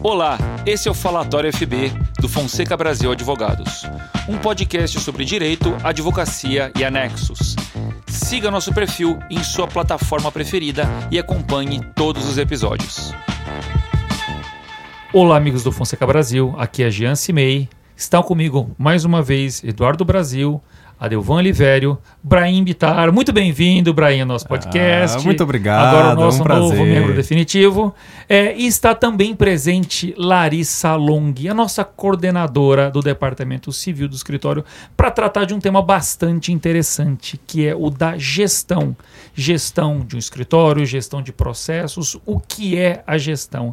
Olá, esse é o Falatório FB do Fonseca Brasil Advogados, um podcast sobre direito, advocacia e anexos. Siga nosso perfil em sua plataforma preferida e acompanhe todos os episódios. Olá, amigos do Fonseca Brasil, aqui é Jean Cimei. Estão comigo mais uma vez Eduardo Brasil, Adelvan Olivério, Brahim Bitar. Muito bem-vindo, Brahim, ao nosso ah, podcast. Ah, muito obrigado. Agora o nosso um novo membro definitivo. É, e está também presente Larissa Long, a nossa coordenadora do Departamento Civil do Escritório, para tratar de um tema bastante interessante, que é o da gestão. Gestão de um escritório, gestão de processos. O que é a gestão?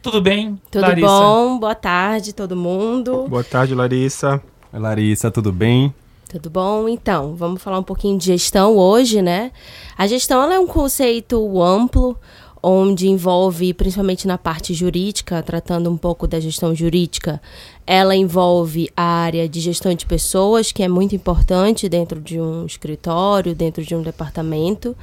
Tudo bem, Tudo Larissa? bom? Boa tarde, todo mundo. Boa tarde, Larissa. Oi, Larissa, tudo bem? Tudo bom? Então, vamos falar um pouquinho de gestão hoje, né? A gestão é um conceito amplo, onde envolve, principalmente na parte jurídica, tratando um pouco da gestão jurídica, ela envolve a área de gestão de pessoas, que é muito importante dentro de um escritório, dentro de um departamento.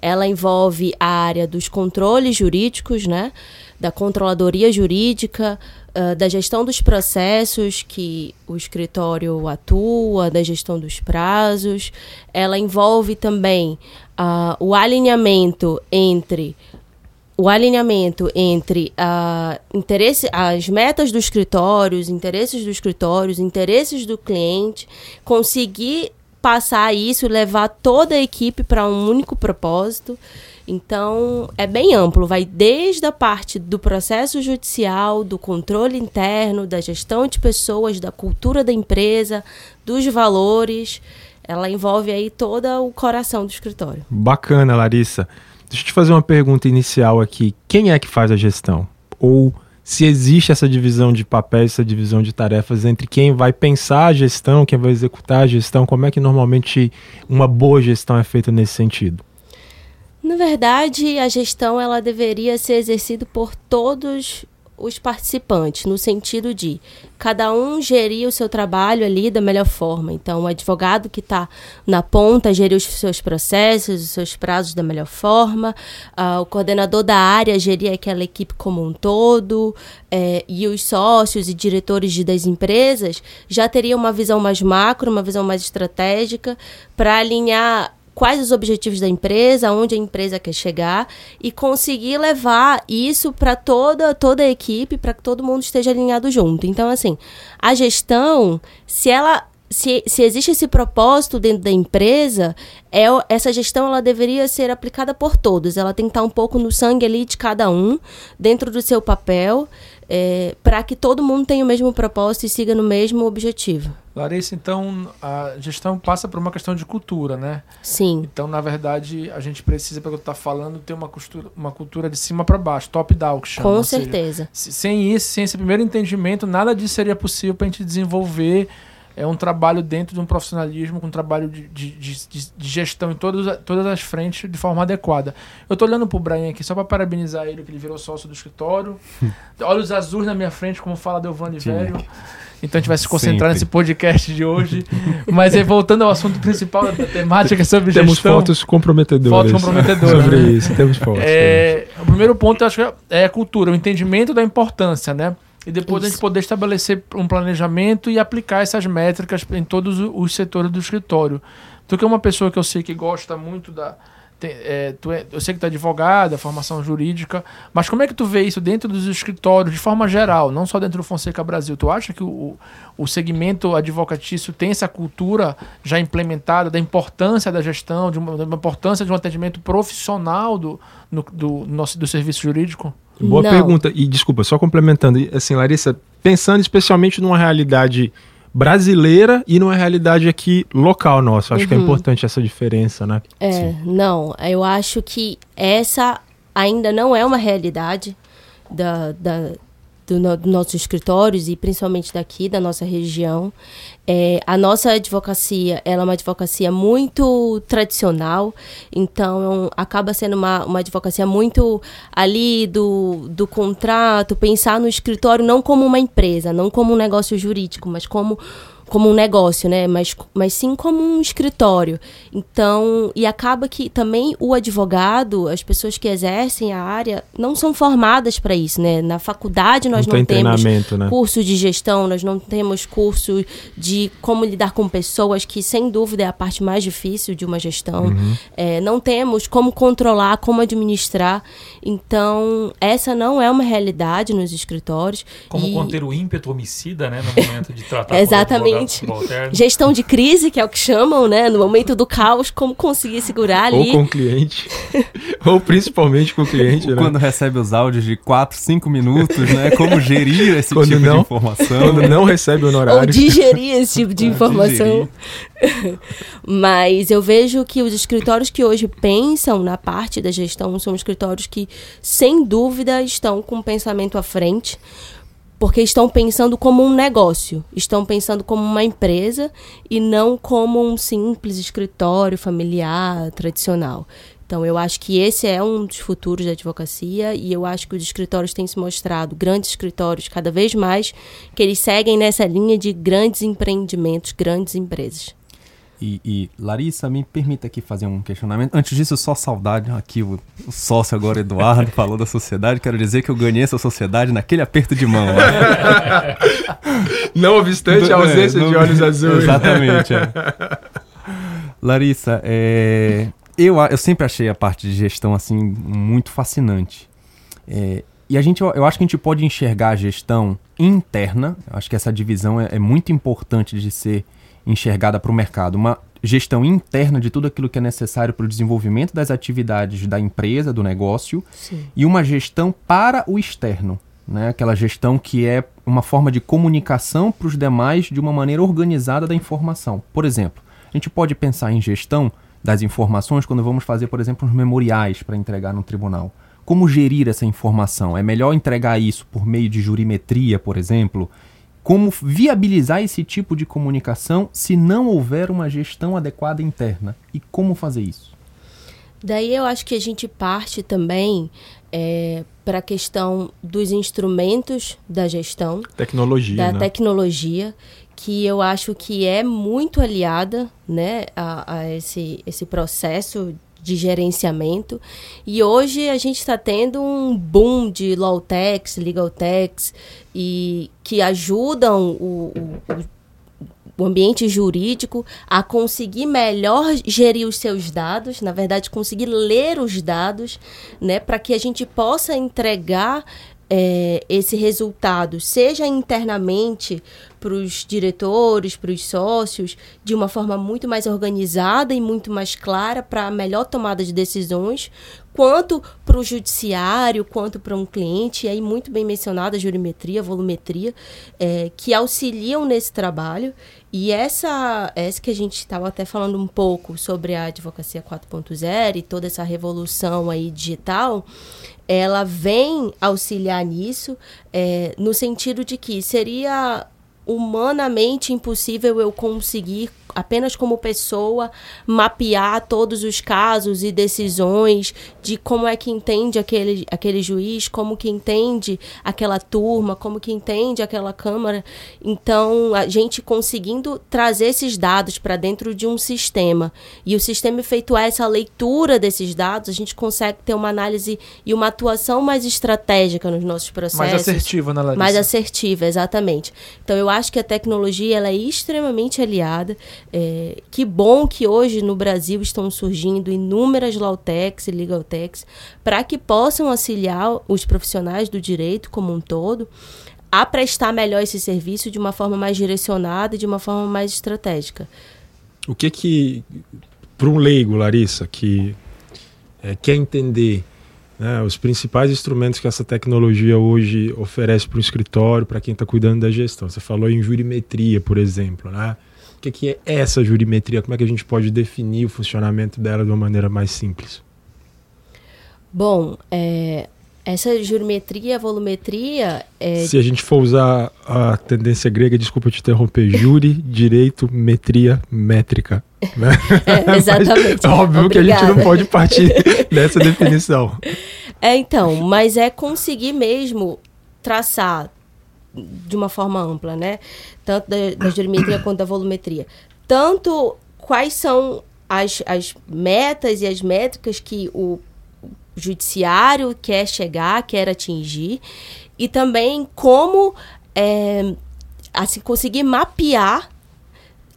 Ela envolve a área dos controles jurídicos, né? Da controladoria jurídica, uh, da gestão dos processos que o escritório atua, da gestão dos prazos. Ela envolve também uh, o alinhamento entre o alinhamento entre uh, interesse, as metas do escritório, os interesses do escritório, os interesses do cliente, conseguir passar isso levar toda a equipe para um único propósito. Então, é bem amplo, vai desde a parte do processo judicial, do controle interno, da gestão de pessoas, da cultura da empresa, dos valores. Ela envolve aí todo o coração do escritório. Bacana, Larissa. Deixa eu te fazer uma pergunta inicial aqui. Quem é que faz a gestão? Ou se existe essa divisão de papéis, essa divisão de tarefas entre quem vai pensar a gestão, quem vai executar a gestão, como é que normalmente uma boa gestão é feita nesse sentido? Na verdade, a gestão ela deveria ser exercida por todos os participantes, no sentido de cada um gerir o seu trabalho ali da melhor forma. Então, o advogado que está na ponta gerir os seus processos, os seus prazos da melhor forma, uh, o coordenador da área gerir aquela equipe como um todo, é, e os sócios e diretores de, das empresas já teriam uma visão mais macro, uma visão mais estratégica, para alinhar quais os objetivos da empresa, aonde a empresa quer chegar e conseguir levar isso para toda toda a equipe, para que todo mundo esteja alinhado junto. Então, assim, a gestão, se ela se, se existe esse propósito dentro da empresa, é, essa gestão ela deveria ser aplicada por todos. Ela tem que estar um pouco no sangue ali de cada um, dentro do seu papel, é, para que todo mundo tenha o mesmo propósito e siga no mesmo objetivo. Larissa, então a gestão passa por uma questão de cultura, né? Sim. Então, na verdade, a gente precisa, pelo que está falando, ter uma, costura, uma cultura de cima para baixo, top-down, que chama. Com certeza. Seja, sem isso, sem esse primeiro entendimento, nada disso seria possível para a gente desenvolver é um trabalho dentro de um profissionalismo, com um trabalho de, de, de, de gestão em todas, todas as frentes de forma adequada. Eu estou olhando para o Brian aqui só para parabenizar ele, que ele virou sócio do escritório. Olhos azuis na minha frente, como fala Delvani Velho. Então a gente vai se concentrar Sempre. nesse podcast de hoje. Mas voltando ao assunto principal da temática sobre temos gestão... Temos fotos comprometedoras. Fotos comprometedoras. sobre né? isso, temos fotos. É, o primeiro ponto, eu acho que é a cultura, o entendimento da importância, né? E depois Isso. a gente poder estabelecer um planejamento e aplicar essas métricas em todos os setores do escritório. Tu que é uma pessoa que eu sei que gosta muito da. É, tu é, eu sei que tu é advogada, formação jurídica, mas como é que tu vê isso dentro dos escritórios, de forma geral, não só dentro do Fonseca Brasil? Tu acha que o, o segmento advocatício tem essa cultura já implementada da importância da gestão, de uma, da importância de um atendimento profissional do, no, do, nosso, do serviço jurídico? Boa Não. pergunta. E desculpa, só complementando, assim, Larissa, pensando especialmente numa realidade brasileira e numa realidade aqui local nossa. Acho uhum. que é uhum. importante essa diferença, né? É, Sim. não, eu acho que essa ainda não é uma realidade da, da do no, dos nossos escritórios e principalmente daqui da nossa região. É, a nossa advocacia ela é uma advocacia muito tradicional, então acaba sendo uma, uma advocacia muito ali do, do contrato, pensar no escritório não como uma empresa, não como um negócio jurídico, mas como como um negócio, né? Mas, mas sim como um escritório. Então, e acaba que também o advogado, as pessoas que exercem a área, não são formadas para isso, né? Na faculdade nós não, não temos né? curso de gestão, nós não temos curso de como lidar com pessoas, que sem dúvida é a parte mais difícil de uma gestão. Uhum. É, não temos como controlar, como administrar. Então, essa não é uma realidade nos escritórios. Como e... conter o ímpeto homicida, né? No momento de tratar Exatamente. Gestão de crise, que é o que chamam, né? No momento do caos, como conseguir segurar ali. Ou com o cliente. ou principalmente com o cliente, né? Quando recebe os áudios de 4, 5 minutos, né? Como gerir esse quando tipo não, de informação. Quando não recebe honorário. Ou digerir esse tipo de informação. Mas eu vejo que os escritórios que hoje pensam na parte da gestão são escritórios que, sem dúvida, estão com o pensamento à frente porque estão pensando como um negócio, estão pensando como uma empresa e não como um simples escritório familiar tradicional. Então, eu acho que esse é um dos futuros da advocacia e eu acho que os escritórios têm se mostrado, grandes escritórios, cada vez mais, que eles seguem nessa linha de grandes empreendimentos, grandes empresas. E, e, Larissa, me permita aqui fazer um questionamento. Antes disso, só saudade. Aqui o, o sócio agora, Eduardo, falou da sociedade. Quero dizer que eu ganhei essa sociedade naquele aperto de mão. não obstante a ausência é, não, de olhos azuis. Exatamente. É. Larissa, é, eu, eu sempre achei a parte de gestão assim muito fascinante. É, e a gente, eu acho que a gente pode enxergar a gestão interna. Eu acho que essa divisão é, é muito importante de ser enxergada para o mercado, uma gestão interna de tudo aquilo que é necessário para o desenvolvimento das atividades da empresa, do negócio, Sim. e uma gestão para o externo, né? aquela gestão que é uma forma de comunicação para os demais de uma maneira organizada da informação. Por exemplo, a gente pode pensar em gestão das informações quando vamos fazer, por exemplo, os memoriais para entregar no tribunal. Como gerir essa informação? É melhor entregar isso por meio de jurimetria, por exemplo, como viabilizar esse tipo de comunicação se não houver uma gestão adequada interna e como fazer isso? Daí eu acho que a gente parte também é, para a questão dos instrumentos da gestão, tecnologia, da né? tecnologia, que eu acho que é muito aliada, né, a, a esse esse processo de gerenciamento. E hoje a gente está tendo um boom de law techs, legal techs, e que ajudam o, o, o ambiente jurídico a conseguir melhor gerir os seus dados, na verdade, conseguir ler os dados, né, para que a gente possa entregar é, esse resultado, seja internamente para os diretores, para os sócios, de uma forma muito mais organizada e muito mais clara para a melhor tomada de decisões, quanto para o judiciário, quanto para um cliente, e aí muito bem mencionada a jurimetria, volumetria, é, que auxiliam nesse trabalho. E essa, essa que a gente estava até falando um pouco sobre a advocacia 4.0 e toda essa revolução aí digital, ela vem auxiliar nisso, é, no sentido de que seria humanamente impossível eu conseguir apenas como pessoa, mapear todos os casos e decisões de como é que entende aquele, aquele juiz, como que entende aquela turma, como que entende aquela Câmara. Então, a gente conseguindo trazer esses dados para dentro de um sistema e o sistema efetuar essa leitura desses dados, a gente consegue ter uma análise e uma atuação mais estratégica nos nossos processos. Mais assertiva, né, Larissa? Mais assertiva, exatamente. Então, eu acho que a tecnologia ela é extremamente aliada. É, que bom que hoje no Brasil estão surgindo inúmeras Lautex e Legaltex para que possam auxiliar os profissionais do direito como um todo a prestar melhor esse serviço de uma forma mais direcionada e de uma forma mais estratégica. O que que, para um leigo, Larissa, que é, quer entender né, os principais instrumentos que essa tecnologia hoje oferece para o escritório, para quem está cuidando da gestão? Você falou em jurimetria, por exemplo, né? que, que é essa jurimetria? Como é que a gente pode definir o funcionamento dela de uma maneira mais simples? Bom, é, essa jurimetria, volumetria. É... Se a gente for usar a tendência grega, desculpa te interromper, juri, direito, metria, métrica. Né? É, exatamente. Óbvio Obrigada. que a gente não pode partir dessa definição. É, então, mas é conseguir mesmo traçar de uma forma ampla, né? Tanto da, da jurimetria quanto da volumetria. Tanto quais são as, as metas e as métricas que o judiciário quer chegar, quer atingir, e também como é, assim, conseguir mapear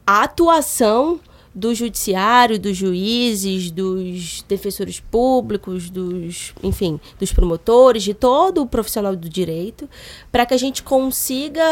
a atuação do judiciário, dos juízes, dos defensores públicos, dos, enfim, dos promotores, de todo o profissional do direito, para que a gente consiga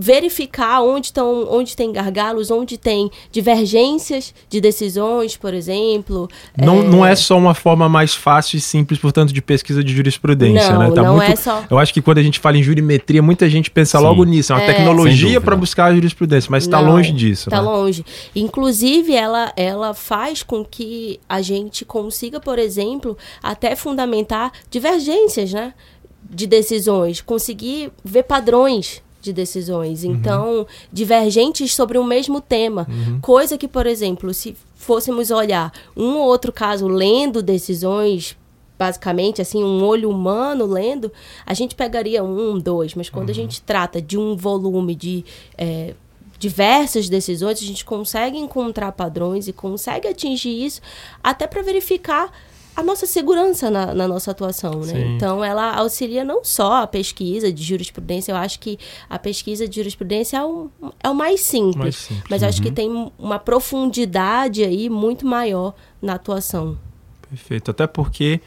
verificar onde estão onde tem gargalos, onde tem divergências de decisões, por exemplo. Não é, não é só uma forma mais fácil e simples, portanto, de pesquisa de jurisprudência, não, né? Tá não muito, é só... Eu acho que quando a gente fala em jurimetria, muita gente pensa Sim. logo nisso, é uma é. tecnologia para buscar a jurisprudência, mas está longe disso. Está né? longe. Inclusive, ela, ela faz com que a gente consiga, por exemplo, até fundamentar divergências, né? De decisões, conseguir ver padrões de decisões. Uhum. Então, divergentes sobre o mesmo tema. Uhum. Coisa que, por exemplo, se fôssemos olhar um ou outro caso lendo decisões, basicamente, assim, um olho humano lendo, a gente pegaria um, dois. Mas quando uhum. a gente trata de um volume de. É, diversas decisões, a gente consegue encontrar padrões e consegue atingir isso até para verificar a nossa segurança na, na nossa atuação, né? Então, ela auxilia não só a pesquisa de jurisprudência, eu acho que a pesquisa de jurisprudência é o, é o mais simples, mais simples. mas uhum. acho que uhum. tem uma profundidade aí muito maior na atuação. Perfeito, até porque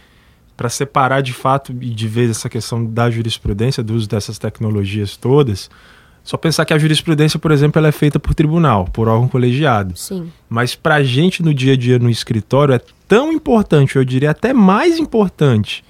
para separar de fato e de vez essa questão da jurisprudência, do uso dessas tecnologias todas, só pensar que a jurisprudência, por exemplo, ela é feita por tribunal, por órgão colegiado. Sim. Mas para a gente no dia a dia no escritório é tão importante, eu diria até mais importante,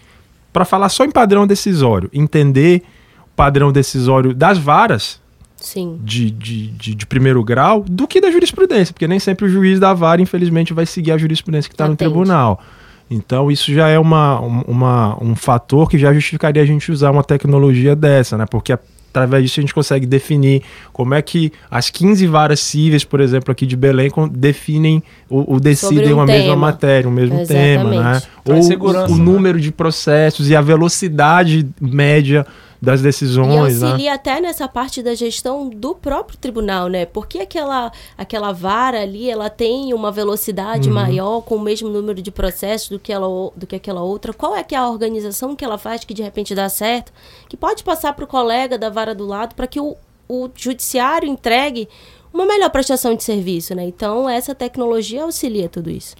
para falar só em padrão decisório, entender o padrão decisório das varas Sim. De, de, de, de, primeiro grau do que da jurisprudência, porque nem sempre o juiz da vara, infelizmente, vai seguir a jurisprudência que está no tribunal. Então, isso já é uma, uma, um fator que já justificaria a gente usar uma tecnologia dessa, né? Porque a através disso a gente consegue definir como é que as 15 varas cíveis, por exemplo, aqui de Belém, definem ou, decidem um uma tema. mesma matéria, o um mesmo Exatamente. tema, né? Ou o, o número de processos e a velocidade média das decisões. E auxilia né? até nessa parte da gestão do próprio tribunal, né? Porque aquela, aquela vara ali, ela tem uma velocidade uhum. maior com o mesmo número de processos do que, ela, do que aquela outra. Qual é que é a organização que ela faz que de repente dá certo? Que pode passar para o colega da vara do lado para que o, o judiciário entregue uma melhor prestação de serviço, né? Então, essa tecnologia auxilia tudo isso.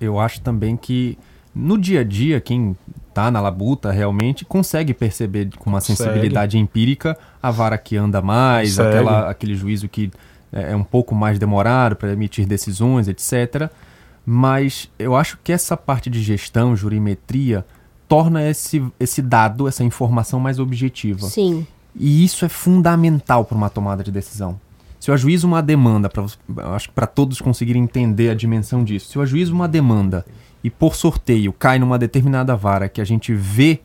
Eu acho também que no dia a dia, quem tá na labuta realmente consegue perceber com uma consegue. sensibilidade empírica a vara que anda mais, aquela, aquele juízo que é, é um pouco mais demorado para emitir decisões, etc. Mas eu acho que essa parte de gestão, jurimetria, torna esse, esse dado, essa informação mais objetiva. Sim. E isso é fundamental para uma tomada de decisão. Se eu ajuizo uma demanda, pra, acho que para todos conseguirem entender a dimensão disso, se eu ajuizo uma demanda e por sorteio cai numa determinada vara que a gente vê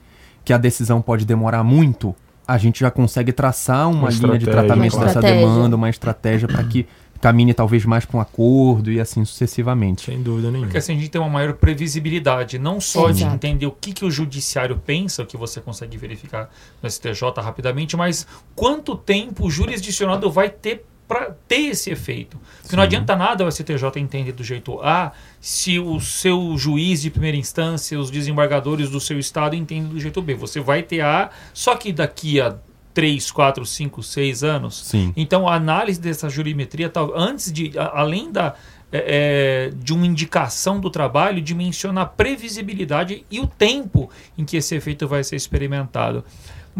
que a decisão pode demorar muito, a gente já consegue traçar uma, uma linha de tratamento uma dessa estratégia. demanda, uma estratégia para que caminhe talvez mais para um acordo e assim sucessivamente. Sem dúvida nenhuma. Porque assim a gente tem uma maior previsibilidade, não só Exato. de entender o que, que o judiciário pensa, o que você consegue verificar no STJ rapidamente, mas quanto tempo o jurisdicionado vai ter para ter esse efeito. Porque Sim. não adianta nada o STJ entender do jeito A se o seu juiz de primeira instância, os desembargadores do seu estado entendem do jeito B. Você vai ter A, só que daqui a 3, 4, 5, 6 anos. Sim. Então a análise dessa jurimetria, antes de, além da, é, é, de uma indicação do trabalho, dimensiona a previsibilidade e o tempo em que esse efeito vai ser experimentado.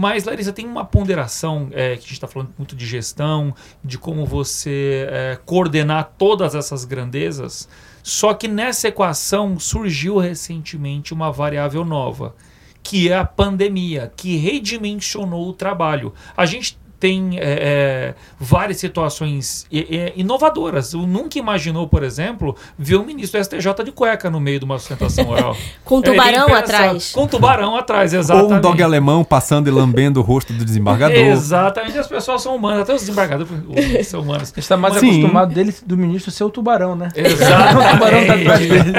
Mas, Larissa, tem uma ponderação é, que a gente está falando muito de gestão, de como você é, coordenar todas essas grandezas. Só que nessa equação surgiu recentemente uma variável nova, que é a pandemia, que redimensionou o trabalho. A gente tem é, é, várias situações é, inovadoras. Eu nunca imaginou, por exemplo, ver o ministro do STJ de cueca no meio de uma sustentação oral. Com um tubarão atrás. Com um tubarão atrás, exatamente. Ou um dog alemão passando e lambendo o rosto do desembargador. Exatamente, as pessoas são humanas, até os desembargadores são humanos. A gente está mais Mas, acostumado dele, do ministro ser o tubarão, né? Exatamente. o tubarão tá atrás dele.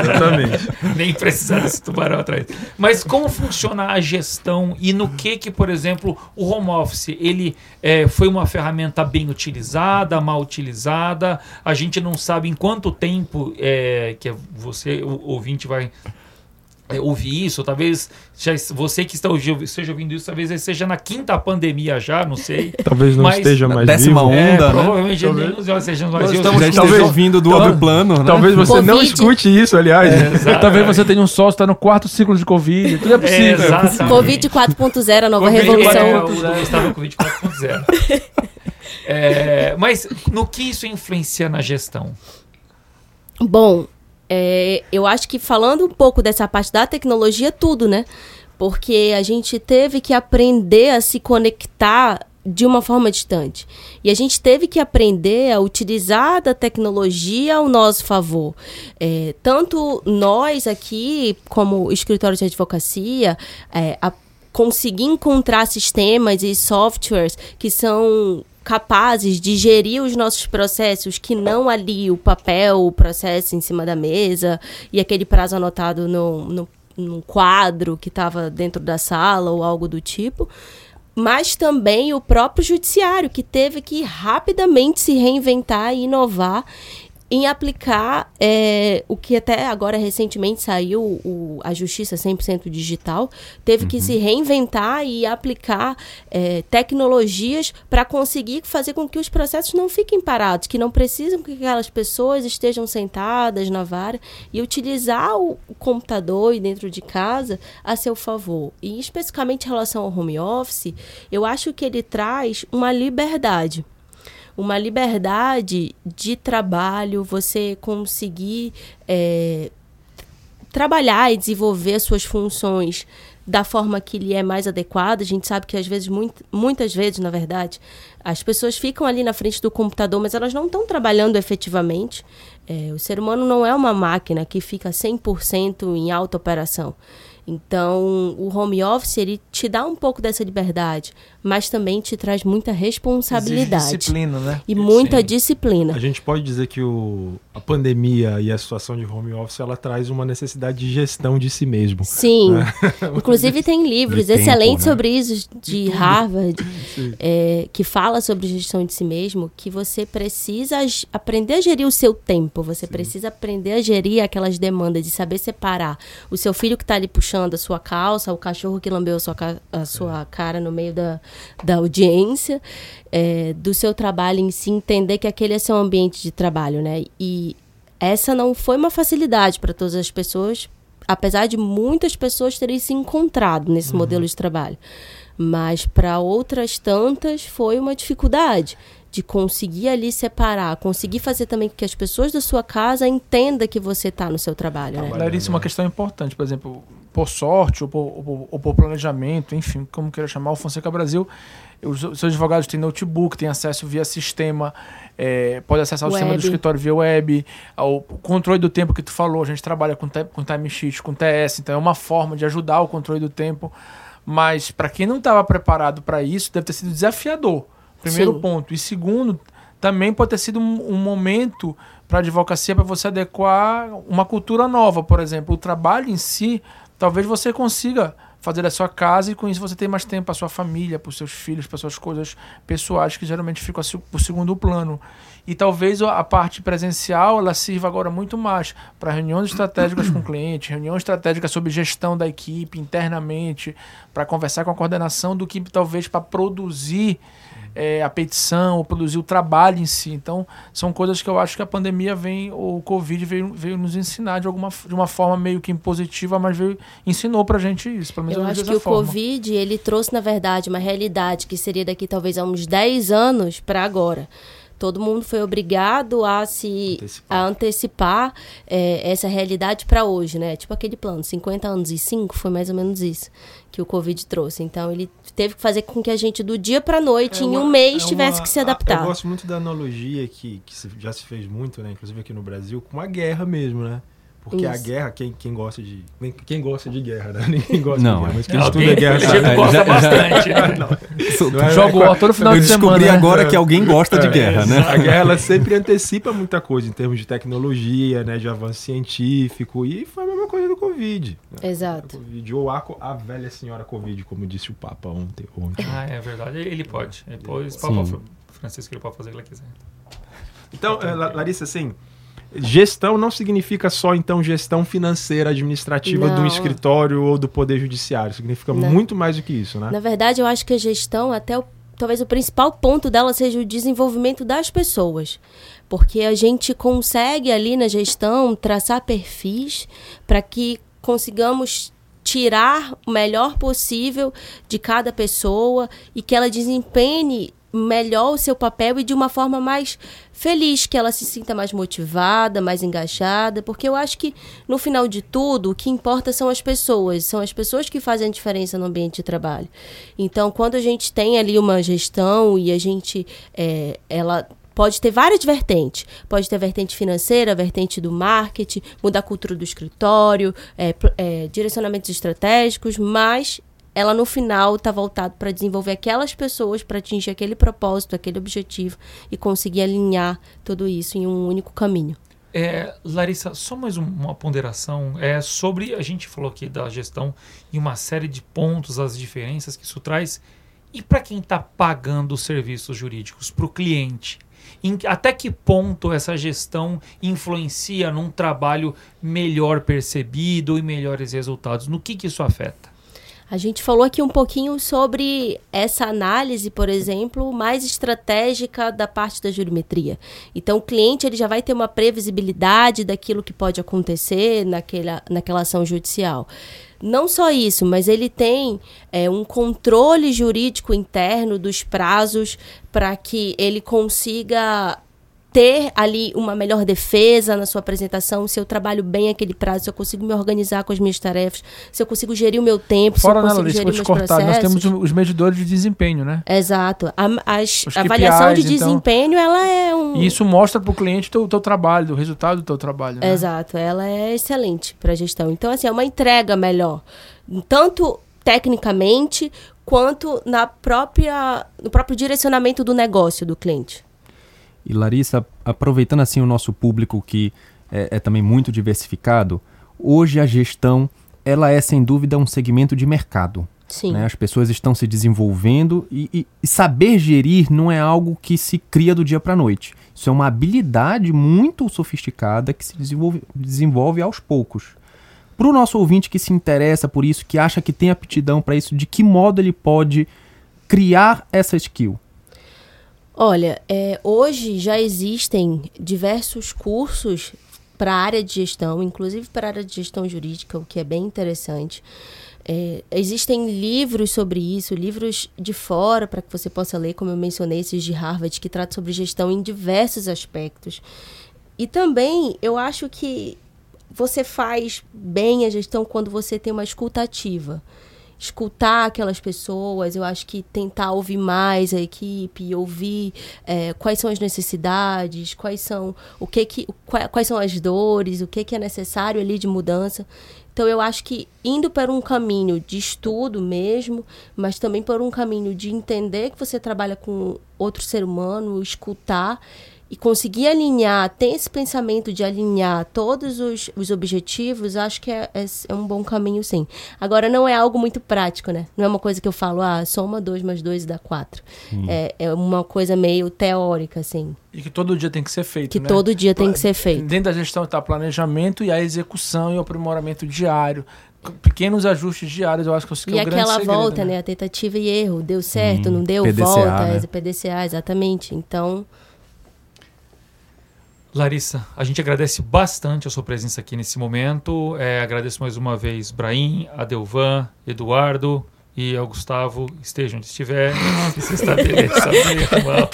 Exatamente. Nem precisar desse tubarão atrás. Mas como funciona a gestão e no que que, por exemplo, o home office, ele é, foi uma ferramenta bem utilizada, mal utilizada? A gente não sabe em quanto tempo é, que você, o ouvinte, vai é, ouvir isso, talvez já, você que está ouvindo, esteja ouvindo isso, talvez seja na quinta pandemia já, não sei. Talvez não mas, esteja mais décima vivo. onda, é, né? Provavelmente talvez. nós estejamos mais vivos. Estamos talvez ouvindo do outro plano, né? Talvez você Covid. não escute isso, aliás. É, talvez você tenha um sócio está no quarto ciclo de Covid, tudo é possível. É, Covid 4.0, a nova COVID, revolução. É, está no Covid 4.0. é, mas no que isso influencia na gestão? Bom, é, eu acho que falando um pouco dessa parte da tecnologia, tudo, né? Porque a gente teve que aprender a se conectar de uma forma distante. E a gente teve que aprender a utilizar da tecnologia ao nosso favor. É, tanto nós aqui, como escritório de advocacia, é, a conseguir encontrar sistemas e softwares que são capazes de gerir os nossos processos, que não ali o papel, o processo em cima da mesa e aquele prazo anotado no, no, no quadro que estava dentro da sala ou algo do tipo mas também o próprio judiciário, que teve que rapidamente se reinventar e inovar em aplicar é, o que até agora recentemente saiu, o, a Justiça 100% Digital, teve uhum. que se reinventar e aplicar é, tecnologias para conseguir fazer com que os processos não fiquem parados, que não precisam que aquelas pessoas estejam sentadas na vara e utilizar o, o computador e dentro de casa a seu favor. E especificamente em relação ao home office, eu acho que ele traz uma liberdade uma liberdade de trabalho, você conseguir é, trabalhar e desenvolver suas funções da forma que lhe é mais adequada. A gente sabe que às vezes, muito, muitas vezes, na verdade, as pessoas ficam ali na frente do computador, mas elas não estão trabalhando efetivamente. É, o ser humano não é uma máquina que fica 100% em alta operação. Então, o home office ele te dá um pouco dessa liberdade, mas também te traz muita responsabilidade. Exige disciplina, né? E muita Sim. disciplina. A gente pode dizer que o, a pandemia e a situação de home office ela traz uma necessidade de gestão de si mesmo. Sim. Né? Inclusive tem livros excelentes né? sobre isso de Harvard é, que fala sobre gestão de si mesmo, que você precisa aprender a gerir o seu tempo, você Sim. precisa aprender a gerir aquelas demandas de saber separar o seu filho que está ali puxando puxando a sua calça, o cachorro que lambeu a sua, a sua é. cara no meio da, da audiência, é, do seu trabalho em si, entender que aquele é seu ambiente de trabalho, né? E essa não foi uma facilidade para todas as pessoas, apesar de muitas pessoas terem se encontrado nesse uhum. modelo de trabalho. Mas para outras tantas foi uma dificuldade de conseguir ali separar, conseguir fazer também que as pessoas da sua casa entendam que você está no seu trabalho. Né? Larissa, uma questão importante, por exemplo, por sorte ou por, ou, ou por, planejamento, enfim, como queira chamar, o Fonseca Brasil, os seus advogados têm notebook, têm acesso via sistema, é, pode acessar o web. sistema do escritório via web, o controle do tempo que tu falou, a gente trabalha com, com timesheet, com TS, então é uma forma de ajudar o controle do tempo, mas para quem não estava preparado para isso, deve ter sido desafiador, primeiro Sim. ponto. E segundo, também pode ter sido um, um momento para a advocacia para você adequar uma cultura nova, por exemplo, o trabalho em si talvez você consiga fazer a sua casa e com isso você tem mais tempo para sua família, para os seus filhos, para suas coisas pessoais que geralmente ficam por segundo plano. E talvez a parte presencial ela sirva agora muito mais para reuniões estratégicas com clientes, reuniões estratégicas sobre gestão da equipe internamente, para conversar com a coordenação do que talvez para produzir é, a petição, ou produzir o trabalho em si. Então, são coisas que eu acho que a pandemia vem, ou o Covid veio, veio nos ensinar de, alguma, de uma forma meio que impositiva, mas veio, ensinou pra gente isso. Pelo menos eu acho que o forma. Covid, ele trouxe, na verdade, uma realidade que seria daqui talvez a uns 10 anos para agora todo mundo foi obrigado a se Antecipar. a antecipar é, essa realidade para hoje, né? Tipo aquele plano, 50 anos e 5 foi mais ou menos isso que o Covid trouxe. Então ele teve que fazer com que a gente do dia para noite, em É um uma- mês, é tivesse uma- que se adaptar. Eu gosto muito da analogia que, que já se fez muito, né? Inclusive aqui no Brasil, com a guerra mesmo, né? Porque a Isso. guerra, quem, quem gosta de. Quem gosta de guerra, né? Ninguém gosta Não, de guerra, é. mas quem Alguém estuda guerra sabe. gosta Já- já- bastante. Não é- Joga o War todo final Eu de semana. descobri né? agora que alguém gosta de guerra, né? A guerra ela sempre antecipa muita coisa em termos de tecnologia, né, de avanço científico e foi a mesma coisa do Covid. né? Exato. Covid, ou a, a velha senhora Covid, como disse o Papa ontem. ontem. Ah, é verdade. Ele pode. Depois o Papa Sim. Fr- Francisco ele pode fazer o que ele quiser. Então, eh, La- Larissa, assim, gestão não significa só então gestão financeira administrativa Não. escritório ou do poder judiciário. Significa Não. muito mais do que isso, né? Na verdade, eu acho que a gestão, até o- talvez o principal ponto dela seja o desenvolvimento das pessoas. Porque a gente consegue ali na gestão traçar perfis para que consigamos tirar o melhor possível de cada pessoa e que ela desempenhe melhor o seu papel e de uma forma mais feliz, que ela se sinta mais motivada, mais engajada, porque eu acho que no final de tudo o que importa são as pessoas, são as pessoas que fazem a diferença no ambiente de trabalho. Então, quando a gente tem ali uma gestão e a gente, é, ela pode ter várias vertentes. Pode ter vertente financeira, vertente do marketing, mudar a cultura do escritório, é, é, direcionamentos estratégicos, mas ela no final está voltada para desenvolver aquelas pessoas para atingir aquele propósito, aquele objetivo e conseguir alinhar tudo isso em um único caminho. É, Larissa, só mais um- uma ponderação. É sobre. A gente falou aqui da gestão e uma série de pontos, as diferenças que isso traz. E para quem está pagando os serviços jurídicos, para o cliente? Em- até que ponto essa gestão influencia num trabalho melhor percebido e melhores resultados? No que, que isso afeta? A gente falou aqui um pouquinho sobre essa análise, por exemplo, mais estratégica da parte da jurimetria. Então, o cliente ele já vai ter uma previsibilidade daquilo que pode acontecer naquela, naquela ação judicial. Não só isso, mas ele tem é, um controle jurídico interno dos prazos para que ele consiga ter ali uma melhor defesa na sua apresentação, se eu trabalho bem aquele prazo, se eu consigo me organizar com as minhas tarefas, se eu consigo gerir o meu tempo, Fora, se eu né, consigo Larissa, gerir meus cortar. Nós processos. temos os medidores de desempenho, né? Exato. A, as- a avaliação de então. desempenho, ela é um... E isso mostra pro cliente o teu, teu trabalho, o resultado do teu trabalho. Né? Exato, ela é excelente para gestão. Então, assim, é uma entrega melhor, tanto tecnicamente quanto na própria, no próprio direcionamento do negócio do cliente. E Larissa, aproveitando assim o nosso público que é, é também muito diversificado, hoje a gestão ela é sem dúvida um segmento de mercado. Sim. né? As pessoas estão se desenvolvendo e, e- e saber gerir não é algo que se cria do dia para a noite. Isso é uma habilidade muito sofisticada que se desenvolve, desenvolve aos poucos. Para o nosso ouvinte que se interessa por isso, que acha que tem aptidão para isso, de que modo ele pode criar essa skill? Olha, é, hoje já existem diversos cursos para a área de gestão, inclusive para a área de gestão jurídica, o que é bem interessante. É, existem livros sobre isso, livros de fora para que você possa ler, como eu mencionei, esses de Harvard, que tratam sobre gestão em diversos aspectos. E também eu acho que você faz bem a gestão quando você tem uma escuta ativa escutar aquelas pessoas, eu acho que tentar ouvir mais a equipe, ouvir é, quais são as necessidades, quais são o que que qua- quais são as dores, o que que é necessário ali de mudança. Então eu acho que indo para um caminho de estudo mesmo, mas também por um caminho de entender que você trabalha com outro ser humano, escutar e conseguir alinhar, ter esse pensamento de alinhar todos os, os objetivos, acho que é, é, é um bom caminho, sim. Agora, não é algo muito prático, né? Não é uma coisa que eu falo, ah, soma 2 mais 2 dá 4. É, é uma coisa meio teórica, assim, E que todo dia tem que ser feito, que né? todo dia tem que ser feito. Dentro da gestão está planejamento e a execução e o aprimoramento diário. Pequenos ajustes diários, eu acho que é o E grande aquela segredo, volta, né? A tentativa e erro. Deu certo, Sim, não deu? PDCA, volta. né? é, PDCA, exatamente. Então, Larissa, a gente agradece bastante a sua presença aqui nesse momento. É, agradeço mais uma vez Brahim, Adelvan, Eduardo e ao Gustavo, esteja onde estiver, se estabeleça irmão.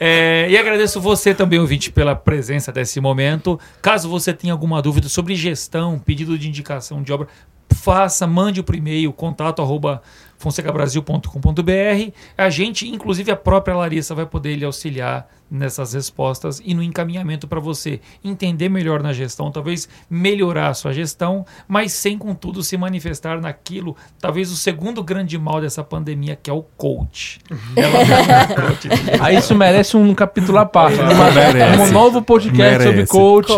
É, e agradeço você também, ouvinte, pela presença desse momento. Caso você tenha alguma dúvida sobre gestão, pedido de indicação de obra, faça, mande o e-mail, contato arroba fonsecabrasil.com.br. A gente, inclusive a própria Larissa, vai poder lhe auxiliar nessas respostas e no encaminhamento para você entender melhor na gestão, talvez melhorar a sua gestão, mas sem, contudo, se manifestar naquilo, talvez o segundo grande mal dessa pandemia, que é o coach. Ela é coach. Aí isso merece um capítulo à parte. né? Merece. Um novo podcast Merece. sobre coach.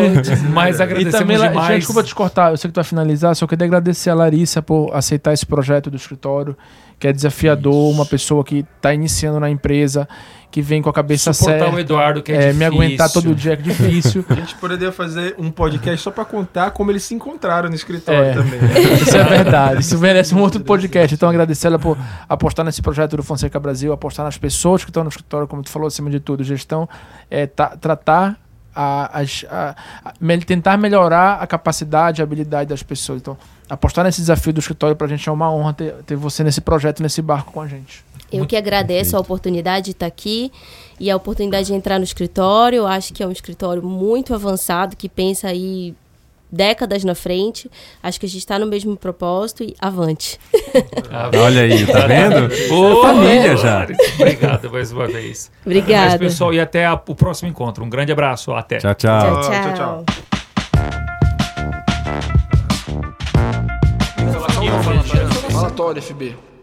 Mas E agradecemos também, La- demais. gente, desculpa te cortar, eu sei que tu vai finalizar, só queria agradecer a Larissa por aceitar esse projeto do escritório, que é desafiador, uma pessoa que está iniciando na empresa, que vem com a cabeça Suportar certa. o Eduardo, que é, é, difícil. me aguentar todo dia é difícil. A gente poderia fazer um podcast só pra contar como eles se encontraram no escritório É. também. Isso é verdade. Isso merece um outro podcast. Então, agradecer ela por apostar nesse projeto do Fonseca Brasil, apostar nas pessoas que estão no escritório, como tu falou, acima de tudo. Gestão é ta- tratar, a, a- a- me- tentar melhorar a capacidade, a habilidade das pessoas. Então, apostar nesse desafio do escritório pra gente é uma honra ter, ter você nesse projeto, nesse barco com a gente. Eu que agradeço a oportunidade de estar aqui e a oportunidade de entrar no escritório. Eu acho que é um escritório muito avançado, que pensa aí décadas na frente. Acho que a gente está no mesmo propósito e avante. Olha aí, tá vendo? Boa, família já. Obrigado mais uma vez. Mas, Obrigada. pessoal, e até a- o próximo encontro. Um grande abraço. Até. Tchau, tchau. tchau, tchau, tchau. tchau. Falatório, FB.